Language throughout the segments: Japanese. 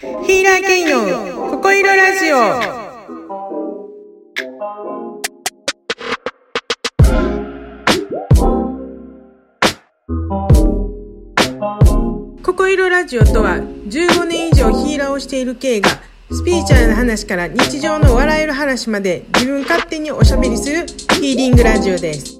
ヒーラーケイのココイロラジオ。ココイロラジオとは15年以上ヒーラーをしている K がスピリチュアルな話から日常の笑える話まで自分勝手におしゃべりするヒーリングラジオです。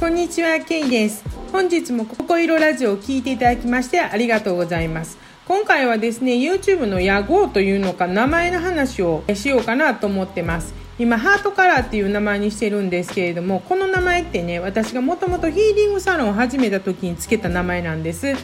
こんにちは、ケイです。本日もココイロラジオを聞いていただきましてありがとうございます。今回はですね、YouTube の屋号というのか名前の話をしようかなと思ってます。今、ハートカラーっていう名前にしてるんですけれども、この名前ってね、私がもともとヒーリングサロンを始めた時につけた名前なんです。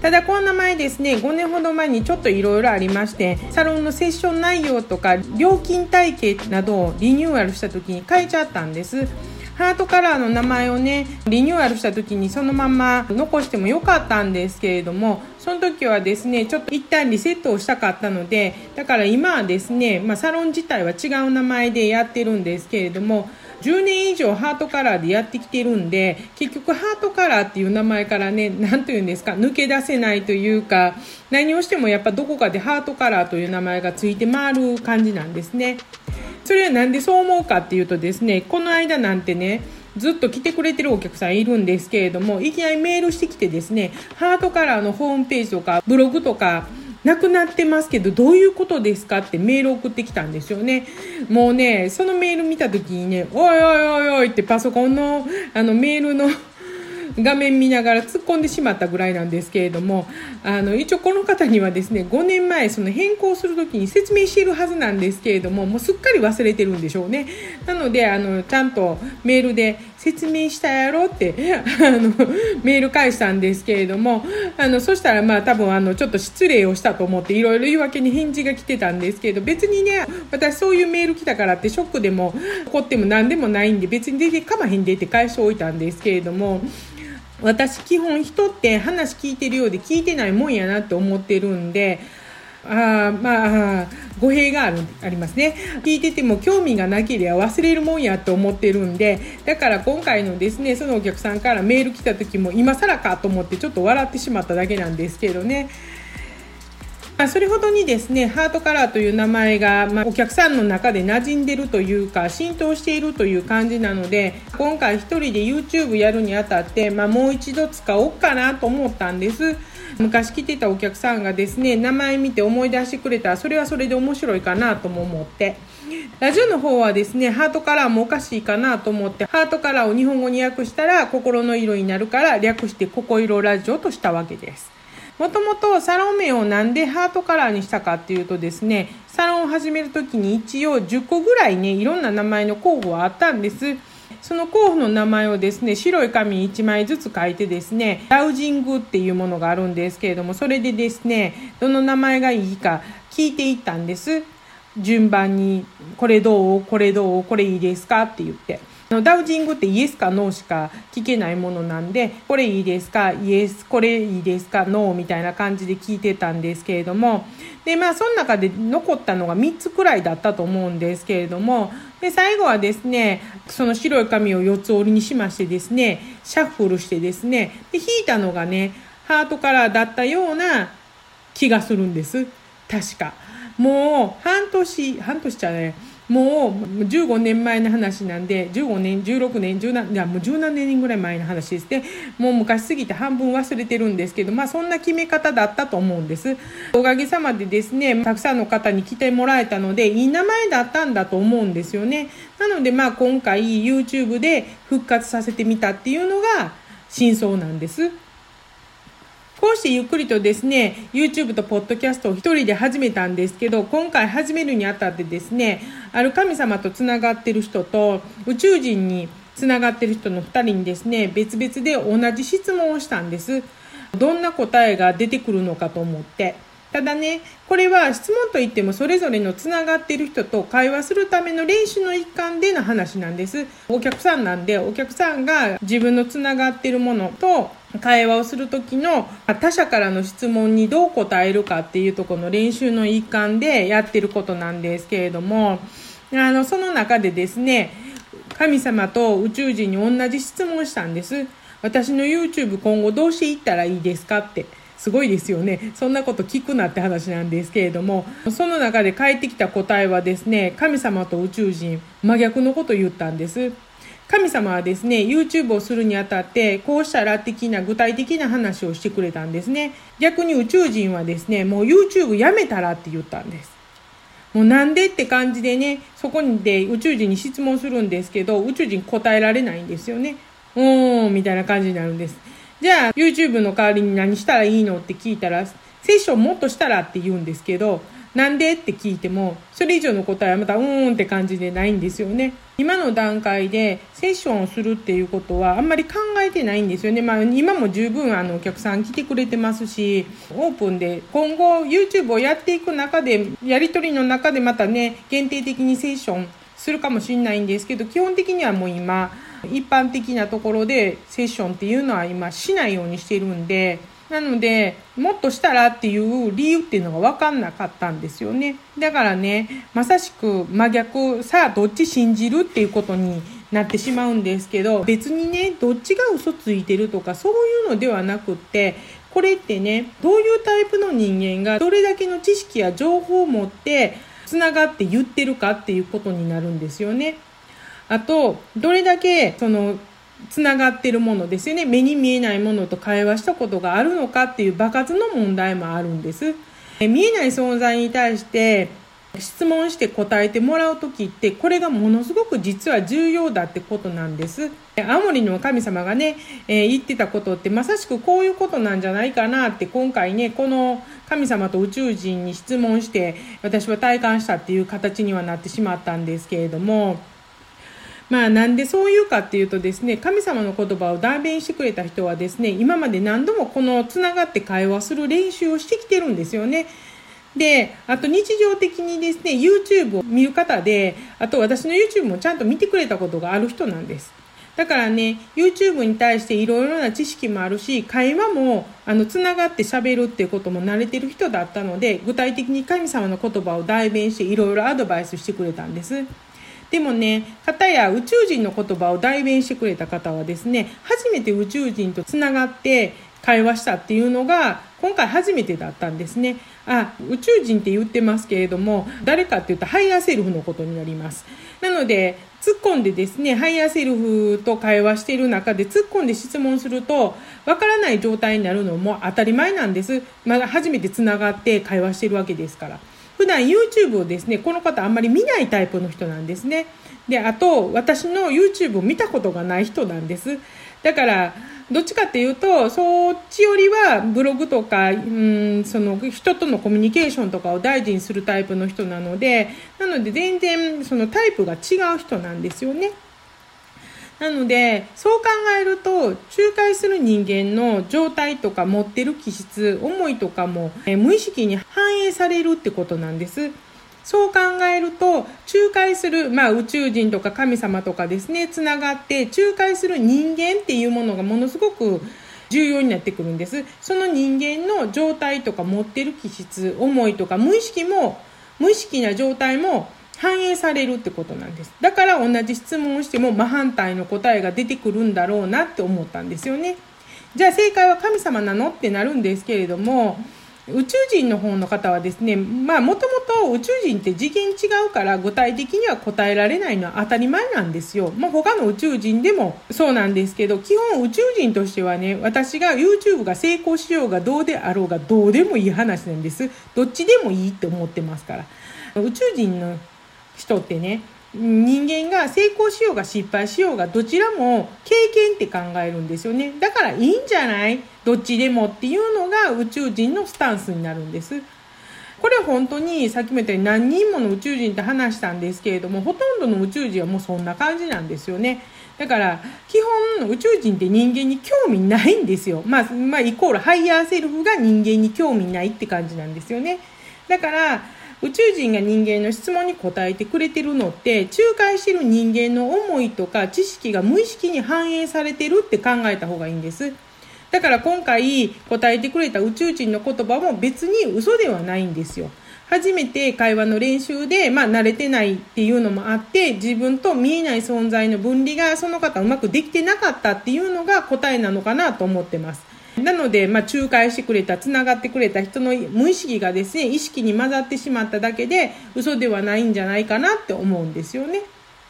ただこの名前ですね5年ほど前にちょっといろいろありましてサロンのセッション内容とか料金体系などをリニューアルした時に変えちゃったんですハートカラーの名前をねリニューアルした時にそのまま残してもよかったんですけれどもその時はですねちょっと一旦リセットをしたかったのでだから今はですね、まあ、サロン自体は違う名前でやってるんですけれども10年以上ハートカラーでやってきてるんで結局ハートカラーっていう名前からね何というんですか抜け出せないというか何をしてもやっぱどこかでハートカラーという名前がついて回る感じなんですね。それはなんでそう思うかっていうとですねこの間なんてねずっと来てくれてるお客さんいるんですけれどもいきなりメールしてきてですねハートカラーのホームページとかブログとかなくなってますけどどういうことですかってメール送ってきたんですよね。もうねそのメール見た時にねおいおいおいおいってパソコンのあのメールの画面見ながら突っ込んでしまったぐらいなんですけれどもあの一応この方にはですね5年前その変更する時に説明しているはずなんですけれどももうすっかり忘れてるんでしょうね。なのであのちゃんとメールで説明したやろってあのメール返したんですけれどもあのそしたらまあ多分あのちょっと失礼をしたと思っていろいろ言い訳に返事が来てたんですけど別にね私そういうメール来たからってショックでも怒っても何でもないんで別に出てかまへんでって返しておいたんですけれども私基本人って話聞いてるようで聞いてないもんやなって思ってるんであまあ語弊があるありますね。聞いてても興味がなければ忘れるもんやと思ってるんでだから今回のですねそのお客さんからメール来た時も今更かと思ってちょっと笑ってしまっただけなんですけどね。まあ、それほどにですねハートカラーという名前が、まあ、お客さんの中で馴染んでるというか浸透しているという感じなので今回1人で YouTube やるにあたって、まあ、もう一度使おうかなと思ったんです。昔来てたお客さんがですね名前見て思い出してくれたらそれはそれで面白いかなとも思って。ラジオの方はですねハートカラーもおかしいかなと思ってハートカラーを日本語に訳したら心の色になるから略してココ色ラジオとしたわけです。もともとサロン名をなんでハートカラーにしたかっていうとですねサロンを始める時に一応10個ぐらいねいろんな名前の候補はあったんです。その候補の名前をですね白い紙1枚ずつ書いてですねラウジングっていうものがあるんですけれどもそれでですねどの名前がいいか聞いていったんです。順番にこれどうこれどうこれいいですかって言って。ダウジングってイエスかノーしか聞けないものなんでこれいいですか？イエス。これいいですか？ノーみたいな感じで聞いてたんですけれども。でまあその中で残ったのが3つくらいだったと思うんですけれども。で最後はですねその白い紙を4つ折りにしましてですねシャッフルしてですねで引いたのがねハートカラーだったような気がするんです。確か。もう半年半年じゃない。もう15年前の話なんで15年16年17いやもう17年ぐらい前の話ですねもう昔すぎて半分忘れてるんですけどまあそんな決め方だったと思うんです。おかげさまでですねたくさんの方に来てもらえたのでいい名前だったんだと思うんですよね。なのでまあ今回 YouTube で復活させてみたっていうのが真相なんです。こうしてゆっくりとですね YouTube とポッドキャストを一人で始めたんですけど今回始めるにあたってですねある神様と繋がってる人と宇宙人に繋がってる人の2人にですね別々で同じ質問をしたんです。どんな答えが出てくるのかと思って。ただねこれは質問といってもそれぞれのつながっている人と会話するための練習の一環での話なんです。お客さんなんでお客さんが自分のつながっているものと会話をする時の他者からの質問にどう答えるかっていうとこの練習の一環でやってることなんですけれどもあのその中でですね神様と宇宙人に同じ質問したんです。私の YouTube 今後どうしていったらいいですかって。すごいですよね。そんなこと聞くなって話なんですけれども、その中で返ってきた答えはですね、神様と宇宙人、真逆のことを言ったんです。神様はですね、YouTube をするにあたって、こうしたら的な具体的な話をしてくれたんですね。逆に宇宙人はですね、もう YouTube やめたらって言ったんです。もうなんでって感じでね、そこで宇宙人に質問するんですけど、宇宙人答えられないんですよね。うーん、みたいな感じになるんです。じゃあ、YouTube の代わりに何したらいいのって聞いたら、セッションもっとしたらって言うんですけど、なんでって聞いても、それ以上の答えはまたうーんって感じでないんですよね。今の段階でセッションをするっていうことはあんまり考えてないんですよね。まあ今も十分あのお客さん来てくれてますし、オープンで今後 YouTube をやっていく中で、やりとりの中でまたね、限定的にセッションするかもしれないんですけど、基本的にはもう今、一般的なところでセッションっていうのは今しないようにしてるんで、なので、もっとしたらっていう理由っていうのが分かんなかったんですよね。だからね、まさしく真逆、さあどっち信じるっていうことになってしまうんですけど、別にね、どっちが嘘ついてるとかそういうのではなくって、これってね、どういうタイプの人間がどれだけの知識や情報を持ってつながって言ってるかっていうことになるんですよね。あと、どれだけ、その、つながってるものですよね。目に見えないものと会話したことがあるのかっていう場数の問題もあるんです。見えない存在に対して質問して答えてもらう時ってこれがものすごく実は重要だってことなんです。青森の神様がね、えー、言ってたことってまさしくこういうことなんじゃないかなって今回ね、この神様と宇宙人に質問して私は体感したっていう形にはなってしまったんですけれども、まあなんでそう言うかっていうとですね、神様の言葉を代弁してくれた人はですね、今まで何度もこのつながって会話する練習をしてきてるんですよね。で、あと日常的にですね、YouTube を見る方で、あと私の YouTube もちゃんと見てくれたことがある人なんです。だからね、YouTube に対していろいろな知識もあるし、会話も、あの、つながって喋るっていうことも慣れてる人だったので、具体的に神様の言葉を代弁していろいろアドバイスしてくれたんです。でもね、方や宇宙人の言葉を代弁してくれた方はですね、初めて宇宙人とつながって会話したっていうのが、今回初めてだったんですね。あ、宇宙人って言ってますけれども、誰かって言うとハイヤーセルフのことになります。なので、突っ込んでですね、ハイヤーセルフと会話している中で突っ込んで質問すると、わからない状態になるのも当たり前なんです。まだ初めて繋がって会話してるわけですから。普段 YouTube をですね、この方あんまり見ないタイプの人なんですね。で、あと、私の YouTube を見たことがない人なんです。だから、どっちかっていうと、そっちよりはブログとか、うん、その人とのコミュニケーションとかを大事にするタイプの人なので、なので全然そのタイプが違う人なんですよね。なので、そう考えると、仲介する人間の状態とか持ってる気質、思いとかも、え無意識に反映されるってことなんです。そう考えると、仲介する、まあ宇宙人とか神様とかですね、つながって仲介する人間っていうものがものすごく重要になってくるんです。その人間の状態とか持ってる気質、思いとか無意識も、無意識な状態も反映されるってことなんです。だから同じ質問をしても真反対の答えが出てくるんだろうなって思ったんですよね。じゃあ正解は神様なのってなるんですけれども、宇宙人の方の方はですね、まあもともと宇宙人って次元違うから具体的には答えられないのは当たり前なんですよ。まあ他の宇宙人でもそうなんですけど、基本宇宙人としてはね、私が YouTube が成功しようがどうであろうがどうでもいい話なんです。どっちでもいいって思ってますから。宇宙人の人ってね人間が成功しようが失敗しようがどちらも経験って考えるんですよね。だからいいんじゃない？どっちでもっていうのが宇宙人のスタンスになるんです。これ本当にさっきも言ったように何人もの宇宙人って話したんですけれどもほとんどの宇宙人はもうそんな感じなんですよね。だから基本宇宙人って人間に興味ないんですよ。まあ、まあ、イコールハイヤーセルフが人間に興味ないって感じなんですよね。だから宇宙人が人間の質問に答えてくれてるのって仲介してる人間の思いとか知識が無意識に反映されてるって考えた方がいいんですだから今回答えてくれた宇宙人の言葉も別に嘘ではないんですよ初めて会話の練習で、まあ、慣れてないっていうのもあって、自分と見えない存在の分離がその方うまくできてなかったっていうのが答えなのかなと思ってます。なので、まあ、仲介してくれた、つながってくれた人の無意識がですね、意識に混ざってしまっただけで、嘘ではないんじゃないかなって思うんですよね。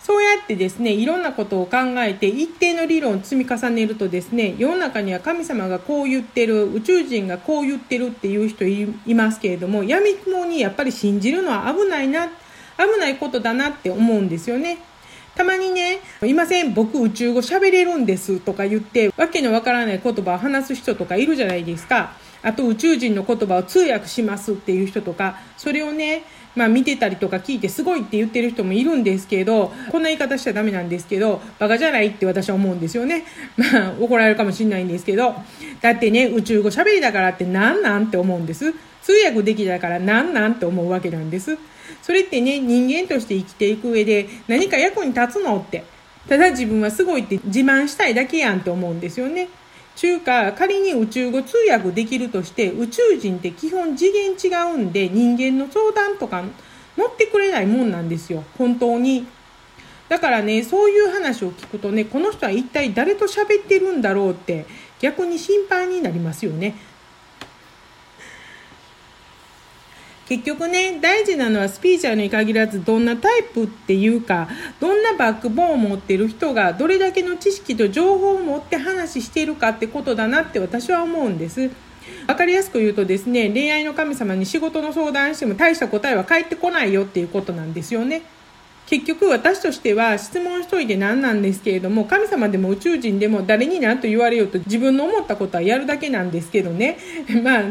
そうやってですね、いろんなことを考えて一定の理論を積み重ねるとですね、世の中には神様がこう言ってる、宇宙人がこう言ってるっていう人いますけれども、闇雲にやっぱり信じるのは危ないな、危ないことだなって思うんですよね。たまにね、いません、僕宇宙語喋れるんですとか言って、わけのわからない言葉を話す人とかいるじゃないですか。あと宇宙人の言葉を通訳しますっていう人とか、それをね、まあ見てたりとか聞いてすごいって言ってる人もいるんですけど、こんな言い方しちゃダメなんですけど、バカじゃないって私は思うんですよね。まあ怒られるかもしれないんですけど、だってね、宇宙語喋りだからってなんなんって思うんです。通訳できたからなんなんって思うわけなんです。それってね、人間として生きていく上で何か役に立つのって。ただ自分はすごいって自慢したいだけやんって思うんですよね。中華、仮に宇宙語通訳できるとして、宇宙人って基本次元違うんで、人間の相談とか乗ってくれないもんなんですよ。本当に。だからね、そういう話を聞くとね、この人は一体誰と喋ってるんだろうって、逆に心配になりますよね。結局ね、大事なのはスピーチャーに限らず、どんなタイプっていうか、どんなバックボーンを持ってる人が、どれだけの知識と情報を持って話しているかってことだなって私は思うんです。分かりやすく言うとですね、恋愛の神様に仕事の相談しても大した答えは返ってこないよっていうことなんですよね。結局私としては質問しといて何なんですけれども神様でも宇宙人でも誰に何と言われようと自分の思ったことはやるだけなんですけどね。まあ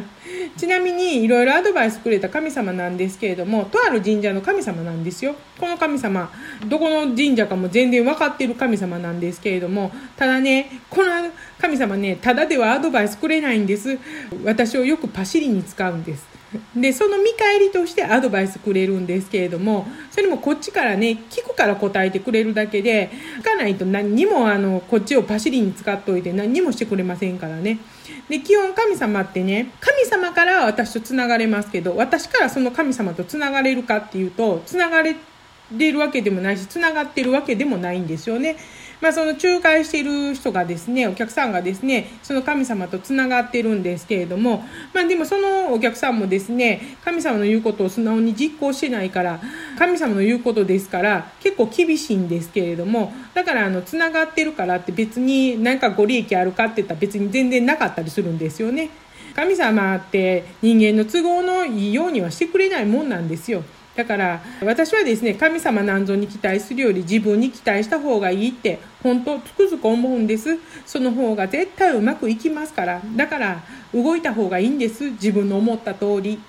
ちなみにいろいろアドバイスくれた神様なんですけれどもとある神社の神様なんですよ。この神様どこの神社かも全然分かってる神様なんですけれどもただねこの神様ねただではアドバイスくれないんです。私をよくパシリに使うんです。でその見返りとしてアドバイスくれるんですけれどもそれもこっちからね聞くから答えてくれるだけで聞かないと何にもあのこっちをパシリに使っておいて何にもしてくれませんからね。で基本神様ってね神様から私とつながれますけど私からその神様とつながれるかっていうとつながれるわけでもないしつながってるわけでもないんですよね。まあ、その仲介している人がですね、お客さんがですね、その神様とつながってるんですけれども、まあ、でもそのお客さんもですね、神様の言うことを素直に実行してないから、神様の言うことですから、結構厳しいんですけれども、だからあの、つながってるからって別に何かご利益あるかって言ったら別に全然なかったりするんですよね。神様って人間の都合のいいようにはしてくれないもんなんですよ。だから私はですね神様なんぞに期待するより自分に期待した方がいいって本当つくづく思うんです。その方が絶対うまくいきますから。だから動いた方がいいんです。自分の思った通り。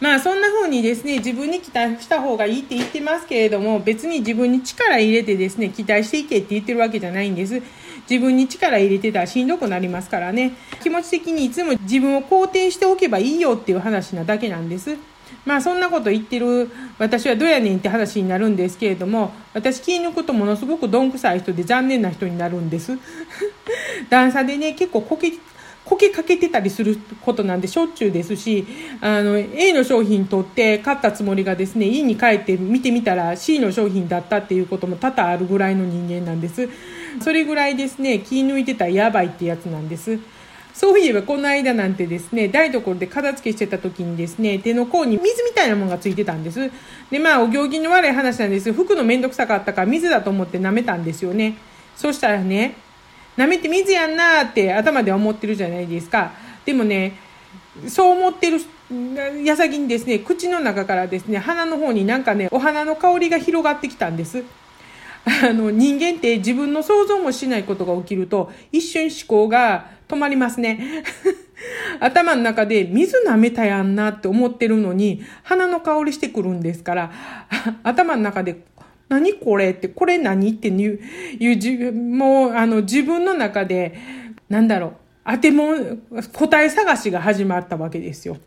まあそんな風にですね自分に期待した方がいいって言ってますけれども別に自分に力入れてですね期待していけって言ってるわけじゃないんです。自分に力入れてたらしんどくなりますからね。気持ち的にいつも自分を肯定しておけばいいよっていう話なだけなんです。まあそんなこと言ってる私はどうやねんって話になるんですけれども、私気抜くとものすごくどんくさい人で残念な人になるんです。段差でね、結構こけ、こけかけてたりすることなんでしょっちゅうですし、あの、A の商品取って買ったつもりがですね、家に帰って見てみたら C の商品だったっていうことも多々あるぐらいの人間なんです。それぐらいですね、気抜いてたらやばいってやつなんです。そういえばこの間なんてですね、台所で片付けしてた時にですね、手の甲に水みたいなものがついてたんです。で、まあ、お行儀の悪い話なんです服のめんどくさかったから水だと思って舐めたんですよね。そしたらね、舐めて水やんなーって頭では思ってるじゃないですか。でもね、そう思ってる矢先にですね、口の中からですね、鼻の方になんかね、お花の香りが広がってきたんです。あの、人間って自分の想像もしないことが起きると、一瞬思考が止まりますね。頭の中で水舐めたやんなって思ってるのに、鼻の香りしてくるんですから、頭の中で、何これって、これ何っていう、いう、もう、あの、自分の中で、なんだろう、当ても、答え探しが始まったわけですよ。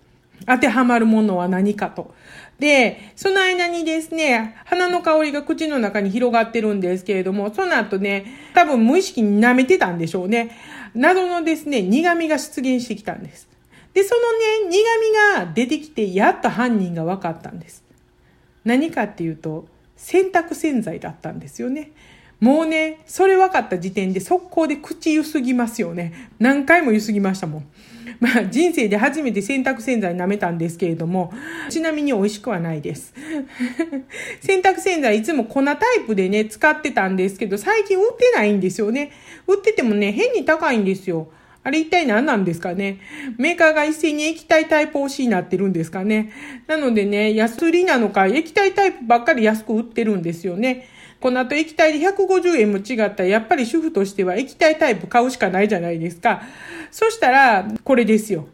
当てはまるものは何かと。で、その間にですね、鼻の香りが口の中に広がってるんですけれども、その後ね、多分無意識に舐めてたんでしょうね。謎のですね、苦味が出現してきたんです。で、そのね、苦味が出てきて、やっと犯人が分かったんです。何かっていうと、洗濯洗剤だったんですよね。もうね、それ分かった時点で速攻で口ゆすぎますよね。何回もゆすぎましたもん。まあ、人生で初めて洗濯洗剤舐めたんですけれども、ちなみに美味しくはないです。洗濯洗剤いつも粉タイプでね、使ってたんですけど、最近売ってないんですよね。売っててもね、変に高いんですよ。あれ一体何なんですかねメーカーが一斉に液体タイプ推しになってるんですかねなのでね、安売りなのか、液体タイプばっかり安く売ってるんですよね。この後液体で150円も違ったら、やっぱり主婦としては液体タイプ買うしかないじゃないですか。そしたら、これですよ。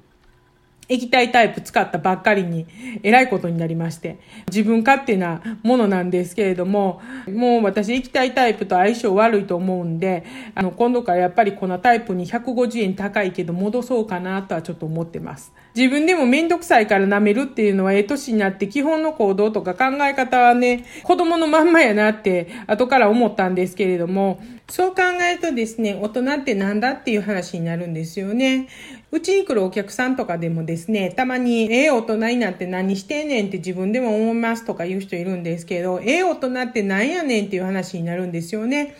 液体タイプ使ったばっかりに、えらいことになりまして、自分勝手なものなんですけれども、もう私液体タイプと相性悪いと思うんで、あの、今度からやっぱりこのタイプに150円高いけど戻そうかなとはちょっと思ってます。自分でもめんどくさいから舐めるっていうのは、ええ年になって基本の行動とか考え方はね、子供のまんまやなって後から思ったんですけれども、そう考えるとですね、大人ってなんだっていう話になるんですよね。うちに来るお客さんとかでもですね、たまに、ええ大人になって何してんねんって自分でも思いますとか言う人いるんですけど、ええ大人ってなんやねんっていう話になるんですよね。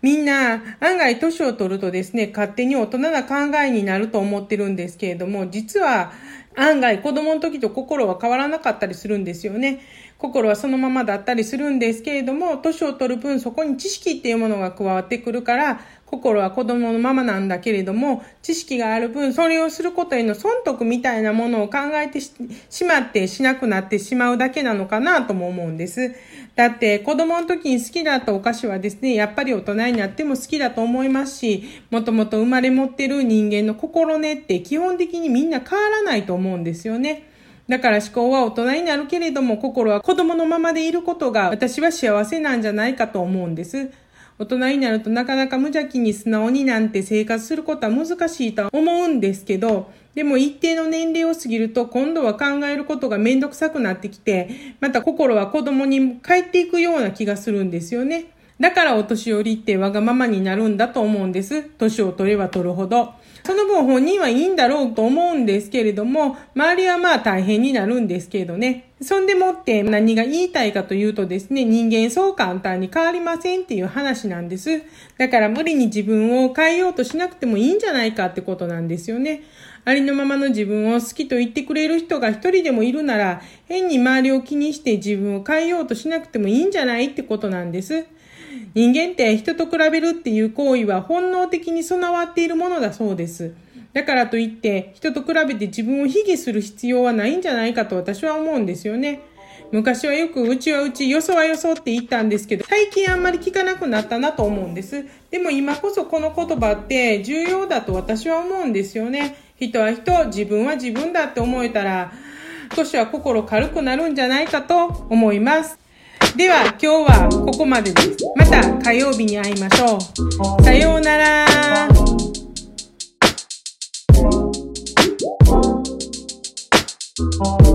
みんな、案外年を取るとですね、勝手に大人な考えになると思ってるんですけれども、実は案外子供の時と心は変わらなかったりするんですよね。心はそのままだったりするんですけれども、年を取る分そこに知識っていうものが加わってくるから、心は子供のままなんだけれども、知識がある分、それをすることへの損得みたいなものを考えてしまってしなくなってしまうだけなのかなとも思うんです。だって子供の時に好きだったお菓子はですね、やっぱり大人になっても好きだと思いますし、もともと生まれ持ってる人間の心根って基本的にみんな変わらないと思うんですよね。だから思考は大人になるけれども心は子供のままでいることが私は幸せなんじゃないかと思うんです。大人になるとなかなか無邪気に素直になんて生活することは難しいと思うんですけど、でも一定の年齢を過ぎると今度は考えることがめんどくさくなってきて、また心は子供に帰っていくような気がするんですよね。だからお年寄りってわがままになるんだと思うんです。年を取れば取るほど。その分本人はいいんだろうと思うんですけれども、周りはまあ大変になるんですけどね。そんでもって何が言いたいかというとですね、人間そう簡単に変わりませんっていう話なんです。だから無理に自分を変えようとしなくてもいいんじゃないかってことなんですよね。ありのままの自分を好きと言ってくれる人が一人でもいるなら、変に周りを気にして自分を変えようとしなくてもいいんじゃないってことなんです。人間って人と比べるっていう行為は本能的に備わっているものだそうです。だからといって人と比べて自分を卑下する必要はないんじゃないかと私は思うんですよね。昔はよくうちはうち、よそはよそって言ったんですけど、最近あんまり聞かなくなったなと思うんです。でも今こそこの言葉って重要だと私は思うんですよね。人は人、自分は自分だって思えたら、少しは心軽くなるんじゃないかと思います。では今日はここまでです。また火曜日に会いましょう。さようなら。Oh.